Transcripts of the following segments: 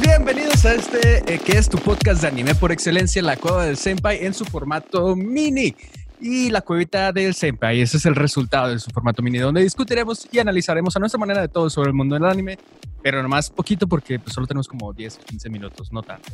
Bienvenidos a este eh, que es tu podcast de anime por excelencia, La Cueva del Senpai en su formato mini. Y la cuevita del Senpai, ese es el resultado de su formato mini, donde discutiremos y analizaremos a nuestra manera de todo sobre el mundo del anime, pero nomás poquito porque pues, solo tenemos como 10 o 15 minutos, no tanto.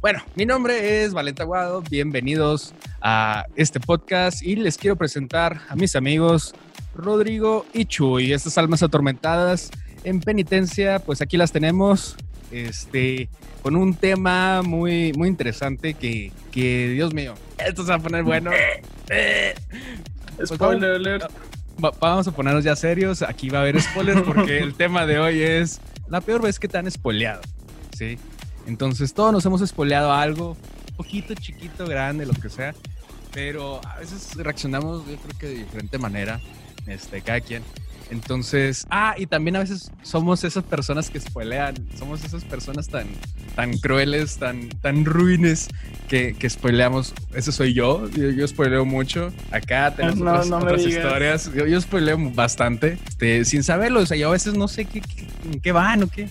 Bueno, mi nombre es Valenta Aguado, bienvenidos a este podcast y les quiero presentar a mis amigos Rodrigo y Chuy, estas almas atormentadas en penitencia, pues aquí las tenemos, este, con un tema muy, muy interesante que, que Dios mío, esto se va a poner bueno. Pues Spoiler alert. Va- vamos a ponernos ya serios. Aquí va a haber spoilers porque el tema de hoy es la peor vez que te han spoileado. ¿sí? Entonces, todos nos hemos spoileado algo, poquito, chiquito, grande, lo que sea. Pero a veces reaccionamos, yo creo que de diferente manera, este, cada quien. Entonces, ah, y también a veces somos esas personas que spoilean, somos esas personas tan, tan crueles, tan, tan ruines que, que spoileamos. Ese soy yo, yo, yo spoileo mucho. Acá tenemos No, otras, no otras historias. Yo, yo spoileo bastante, este, sin saberlo. O sea, yo a veces no sé qué, qué- en qué van o qué.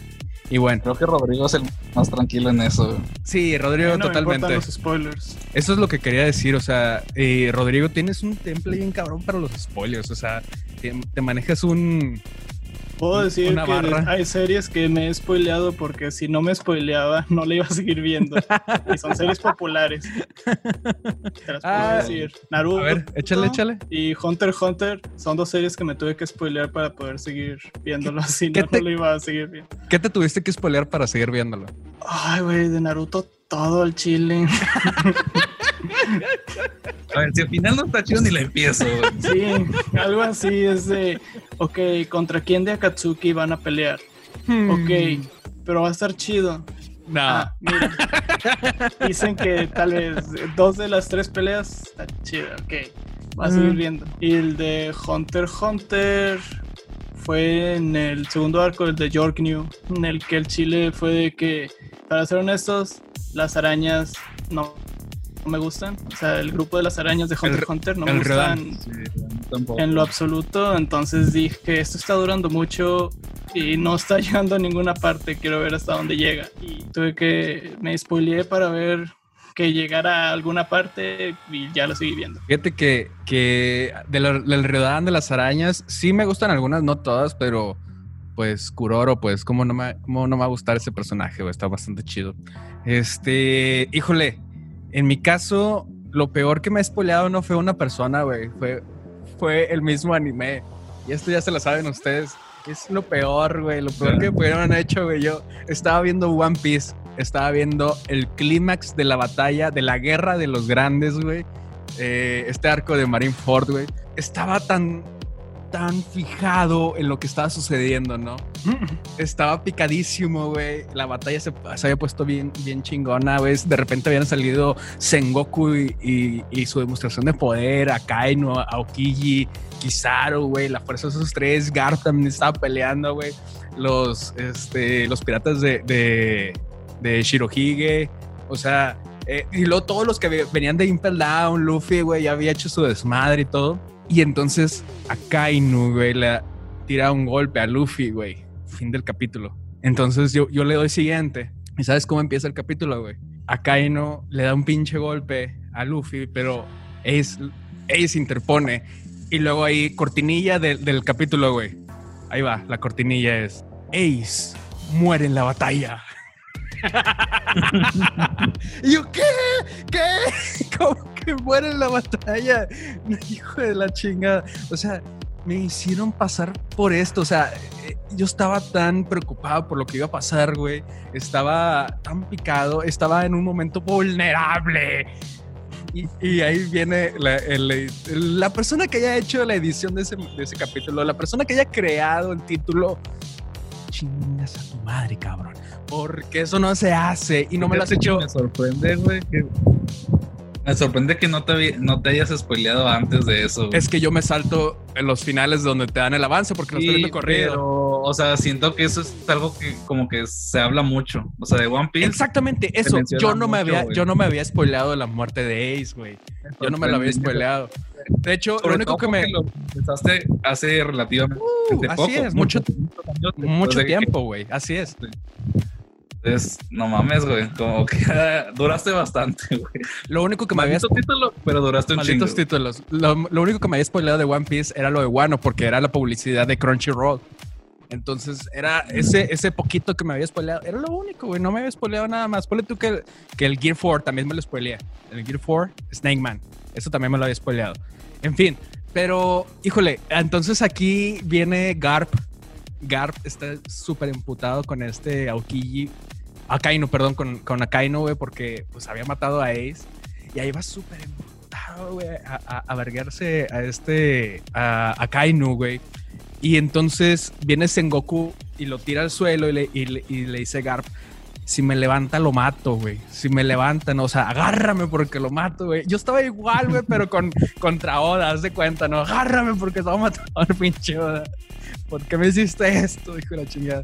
Y bueno, Creo que Rodrigo es el más tranquilo en eso. güey. sí, Rodrigo, No me totalmente. los spoilers. Eso es lo que quería decir, o sea, eh, Rodrigo, tienes un temple bien cabrón para los spoilers, o sea, te, te manejas un... Puedo decir Una que barra. hay series que me he spoileado porque si no me spoileaba no le iba a seguir viendo. y son series populares. Te las puedo Ah, decir. Naruto A ver, échale, échale. y Hunter x Hunter son dos series que me tuve que spoilear para poder seguir viéndolo. Si ¿Qué no, te- no lo iba a seguir viendo. ¿Qué te tuviste que spoilear para seguir viéndolo? Ay, güey, de Naruto todo el chile. A ver, si al final no está chido ni la empiezo. güey. Sí, algo así es de, ok, ¿contra quién de Akatsuki van a pelear? Ok, pero va a estar chido. No. Ah, mira. Dicen que tal vez dos de las tres peleas está chida, ok. Va a seguir Mm. viendo. Y el de Hunter x Hunter fue en el segundo arco, el de York New, en el que el chile fue de que, para ser honestos, las arañas no, no me gustan. O sea, el grupo de las arañas de Hunter x Hunter no me el gustan Redan. Tampoco. en lo absoluto. Entonces dije esto está durando mucho y no está llegando a ninguna parte. Quiero ver hasta dónde llega. Y tuve que me spoileé para ver que llegara a alguna parte y ya lo seguí viendo. Fíjate que, que de lo- del Redan de las arañas, sí me gustan algunas, no todas, pero pues Kuroro, pues, ¿cómo no me, cómo no me va a gustar ese personaje? Está bastante chido. Este, híjole, en mi caso, lo peor que me ha spoileado no fue una persona, güey, fue, fue el mismo anime. Y esto ya se lo saben ustedes. Es lo peor, güey, lo peor que pudieron haber hecho, güey. Yo estaba viendo One Piece, estaba viendo el clímax de la batalla, de la guerra de los grandes, güey. Eh, este arco de Marineford, güey. Estaba tan, tan fijado en lo que estaba sucediendo, ¿no? Estaba picadísimo, güey. La batalla se, se había puesto bien, bien chingona, güey. De repente habían salido Sengoku y, y- y su demostración de poder, Akainu, Aokiji, Kizaru, güey. La fuerza de esos tres. Garp también estaba peleando, güey. Los, este, los piratas de, de, de Shirohige. O sea, eh, y luego todos los que ve- venían de Impel Down, Luffy, güey, ya había hecho su desmadre y todo. Y entonces Akainu, güey, le tira un golpe a Luffy, güey. Fin del capítulo. Entonces yo, yo le doy siguiente. ¿Y sabes cómo empieza el capítulo, güey? Akainu le da un pinche golpe a Luffy, pero Ace, Ace interpone. Y luego ahí, cortinilla del- del capítulo, güey. Ahí va, la cortinilla es Ace muere en la batalla. y yo, ¿qué? ¿Qué? ¿Cómo que muere en la batalla? Hijo de la chingada. O sea, me hicieron pasar por esto. O sea, eh, yo estaba tan preocupado por lo que iba a pasar, güey. Estaba tan picado, estaba en un momento vulnerable. Y, y ahí viene la, el- la persona que haya hecho la edición de ese, de ese capítulo, la persona que haya creado el título. Chingas a tu madre, cabrón. Porque eso no se hace y no me lo has hecho. Me sorprende, güey. que- Me sorprende que no te, no te hayas spoileado antes de eso. güey. Es que yo me salto en los finales donde te dan el avance porque lo estoy Sí, viendo corrido. pero, o sea, siento que eso es algo que como que se habla mucho. O sea, de One Piece. Exactamente, eso. Yo no, me mucho, había, güey. yo no me había spoileado la muerte de Ace, güey. Yo no me lo había spoileado. De hecho, lo único que me. lo empezaste hace relativamente Uh, poco. así es, mucho, mucho que- tiempo, güey. Así es. Entonces, no mames, güey. Como que duraste bastante, güey. Lo único que me había... Título, pero duraste un Malditos chingo. títulos. Lo, lo único que me había spoileado de One Piece era lo de Wano, porque era la publicidad de Crunchyroll. Entonces, era ese, ese poquito que me había spoileado. Era lo único, güey. No me había spoileado nada más. Ponle tú que, que el Gear 4 también me lo spoileé. El Gear 4, Snake Man. Eso también me lo había spoileado. En fin, pero, híjole, entonces aquí viene Garp. Garp está súper emputado con este Aokiji. Akainu, perdón, con, con Akainu, güey, porque pues había matado a Ace. Y ahí va súper emputado, güey, a, a, a verguearse a este, a, a Kainu, güey. Y entonces viene Sengoku y lo tira al suelo y le, y y le dice Garp, si me levanta lo mato, güey. Si me levantan, o sea, agárrame porque lo mato, güey. Yo estaba igual, güey, pero con, contra Oda, haz de cuenta, ¿no? Agárrame porque te voy a matar, pinche Oda. ¿Por qué me hiciste esto, hijo de la chingada?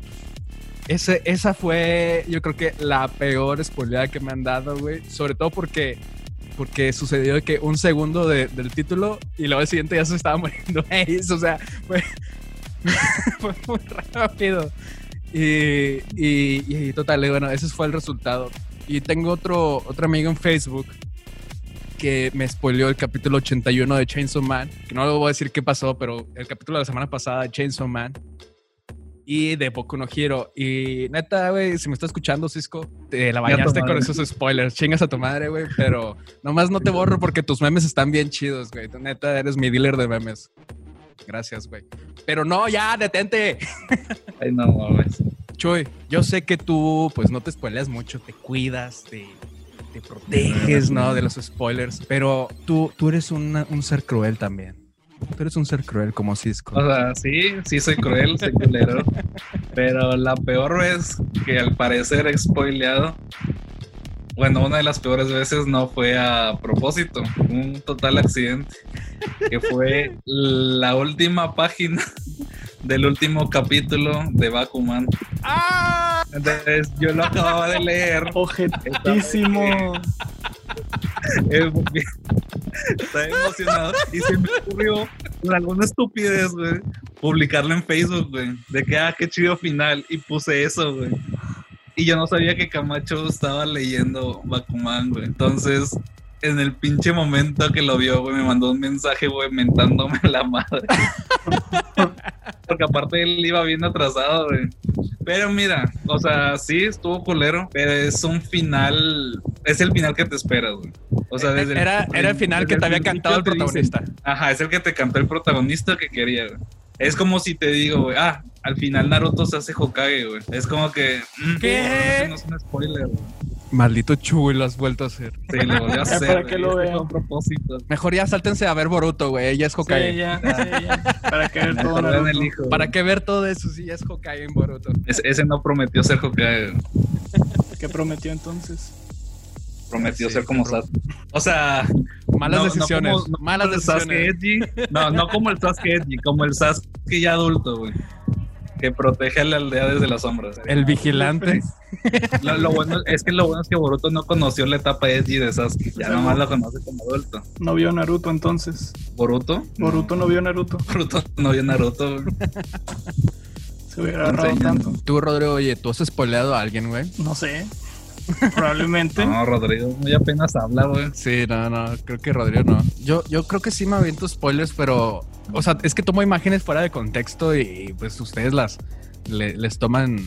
Ese, esa fue, yo creo que la peor spoileada que me han dado, güey. Sobre todo porque, porque sucedió que un segundo de- del título y luego el siguiente ya se estaba muriendo Ace. O sea, fue, fue muy rápido. Y, y, y total, y bueno, ese fue el resultado. Y tengo otro, otro amigo en Facebook que me spoileó el capítulo 81 de Chainsaw Man. Que no le voy a decir qué pasó, pero el capítulo de la semana pasada de Chainsaw Man. Y de Boku no Hero. Y neta, güey, si me está escuchando, Cisco, te la bañaste con esos spoilers. Chingas a tu madre, güey. Pero nomás no te borro porque tus memes están bien chidos, güey. Neta, eres mi dealer de memes. Gracias, güey. Pero no, ya, detente. Ay, no mames. Chuy, yo sé que tú, pues, no te spoileas mucho, te cuidas, te, te proteges, ¿no? De los spoilers, pero tú, tú eres una- un ser cruel también. Tú eres un ser cruel como Cisco. O sea, sí, sí soy cruel, soy culero. pero la peor vez que al parecer he spoileado, bueno, una de las peores veces no fue a propósito, un total accidente, que fue la última página del último capítulo de Bakuman. ¡Ah! Entonces yo lo acababa de leer. Objetísimo. Estaba emocionado y se me ocurrió por alguna estupidez, güey, publicarlo en Facebook, güey, de que, ah, qué chido final, y puse eso, güey. Y yo no sabía que Camacho estaba leyendo Bakuman, güey. Entonces, en el pinche momento que lo vio, güey, me mandó un mensaje, güey, mentándome la madre. Porque aparte él iba bien atrasado, güey. Pero mira, o sea, sí estuvo culero, pero es un final, es el final que te esperas, güey. O sea, desde era, era el final que te había cantado el dicen, protagonista. Ajá, es el que te cantó el protagonista que quería, güey. Es como si te digo, güey, ah, al final Naruto se hace Hokage, güey. Es como que... mm, ¿Qué? eso No es un spoiler, güey. Maldito Chuy, lo has vuelto a hacer. Sí, lo volvió a hacer. para lo con propósito. Mejor ya sáltense a ver Boruto, güey. Ella es Hokage. Sí, ya, sí, ya. Para que ver todo Naruto. el hijo. ¿Para qué ver todo eso si ya es Hokage en Boruto? Ese, ese no prometió ser Hokage, güey. ¿Qué prometió entonces? prometió Sí, ser como sí, Sasuke. O sea, Malas no- no decisiones. como- no malas como el Sasuke decisiones. edgy. No, no como el Sasuke edgy, como el Sasuke ya adulto, güey. Que protege a la aldea desde las sombras. El vigilante. Lo, lo bueno es que lo bueno es que Boruto no conoció la etapa edgy de Sasuke. Ya Sí. nomás lo conoce como adulto. No vio Naruto entonces. ¿Boruto? Boruto no vio Naruto. Boruto no vio Naruto. Se hubiera agarrado Enseñando. tanto. Tú, Rodrigo, oye, ¿tú has spoileado a alguien, güey? No sé. Probablemente. No, Rodrigo muy apenas habla, güey. Sí, no, no, creo que Rodrigo no. Yo, yo creo que sí me aviento spoilers, pero, o sea, es que tomo imágenes fuera de contexto y pues ustedes las le- les toman,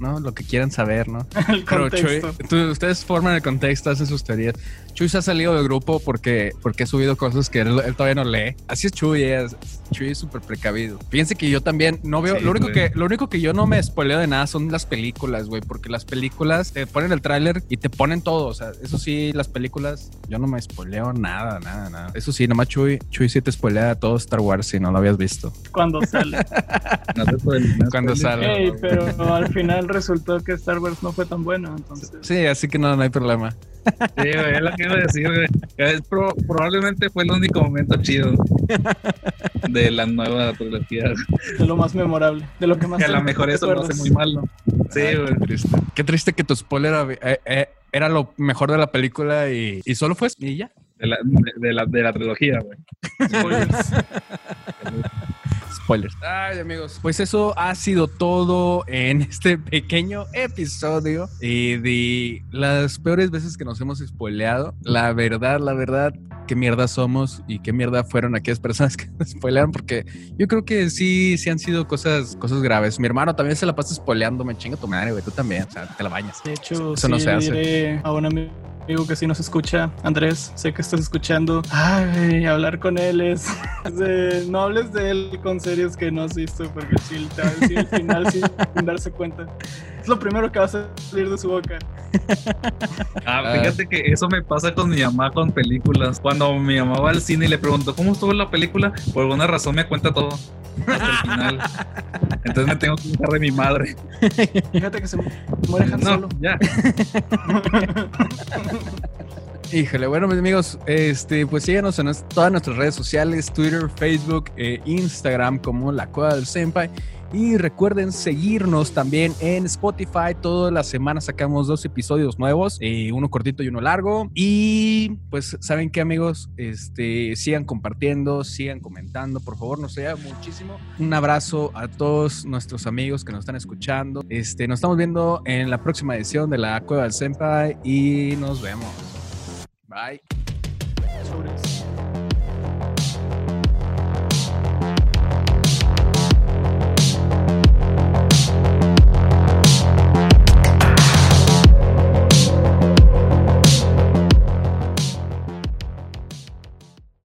¿no? Lo que quieran saber, ¿no? El Pero Chuy, tú- ustedes forman el contexto, hacen sus teorías. Chuy se ha salido del grupo porque, porque he subido cosas que él, él todavía no lee. Así es Chuy, es, Chuy es súper precavido. Fíjense que yo también no veo, Sí, lo, único güey. que, lo único que yo no me spoileo de nada son las películas, güey, porque las películas te ponen el tráiler y te ponen todo. O sea, eso sí, las películas, yo no me spoileo nada, nada, nada. Eso sí, nomás Chuy, Chuy sí te spoilea todo Star Wars si no lo habías visto. Cuando sale. No te spoilees, no Cuando sale. Pero al final resultó que Star Wars no fue tan bueno. Entonces. Sí, así que no, no hay problema. Sí, güey, es lo que iba a decir, güey. Es pro- probablemente fue el único momento chido de la nueva trilogía. De lo más memorable. De lo que más Que a lo mejor eso lo hace muy malo. Sí, Ay, güey. Qué triste. Qué triste que tu spoiler eh, eh, era lo mejor de la película y, y solo fue y ya. De la, de, de la, de la trilogía, güey. Spoilers. Ay, amigos. Pues eso ha sido todo en este pequeño episodio eh, de las peores veces que nos hemos spoileado. La verdad, la verdad, qué mierda somos y qué mierda fueron aquellas personas que nos spoilearon, porque yo creo que sí, sí han sido cosas, cosas graves. Mi hermano también se la pasa spoileando, me chinga tu madre, güey, tú también, o sea, te la bañas. De hecho, Eso no sí se hace. diré a un amigo que sí nos escucha, Andrés, sé que estás escuchando. Ay, hablar con él es, es de- no hables de él con series que no has visto, porque sí, te va a decir al final sin, sin darse cuenta. Es lo primero que va a salir de su boca. Ah, Ah. fíjate que eso me pasa con mi mamá con películas. Cuando mi mamá va al cine y le pregunto, ¿cómo estuvo la película? Por alguna razón me cuenta todo. Hasta el final. Entonces me tengo que dejar de mi madre. Fíjate que se muere Han No, Solo. ya. Híjole, bueno, mis amigos, este, pues síganos en todas nuestras redes sociales, Twitter, Facebook, e Instagram, como La Cueva del Senpai. Y recuerden seguirnos también en Spotify. Todas las semanas sacamos dos episodios nuevos, eh, uno cortito y uno largo. Y pues, ¿saben qué, amigos? Este, sigan compartiendo, sigan comentando, por favor, nos sea muchísimo. Un abrazo a todos nuestros amigos que nos están escuchando. Este, nos estamos viendo en la próxima edición de La Cueva del Senpai y nos vemos. Bye.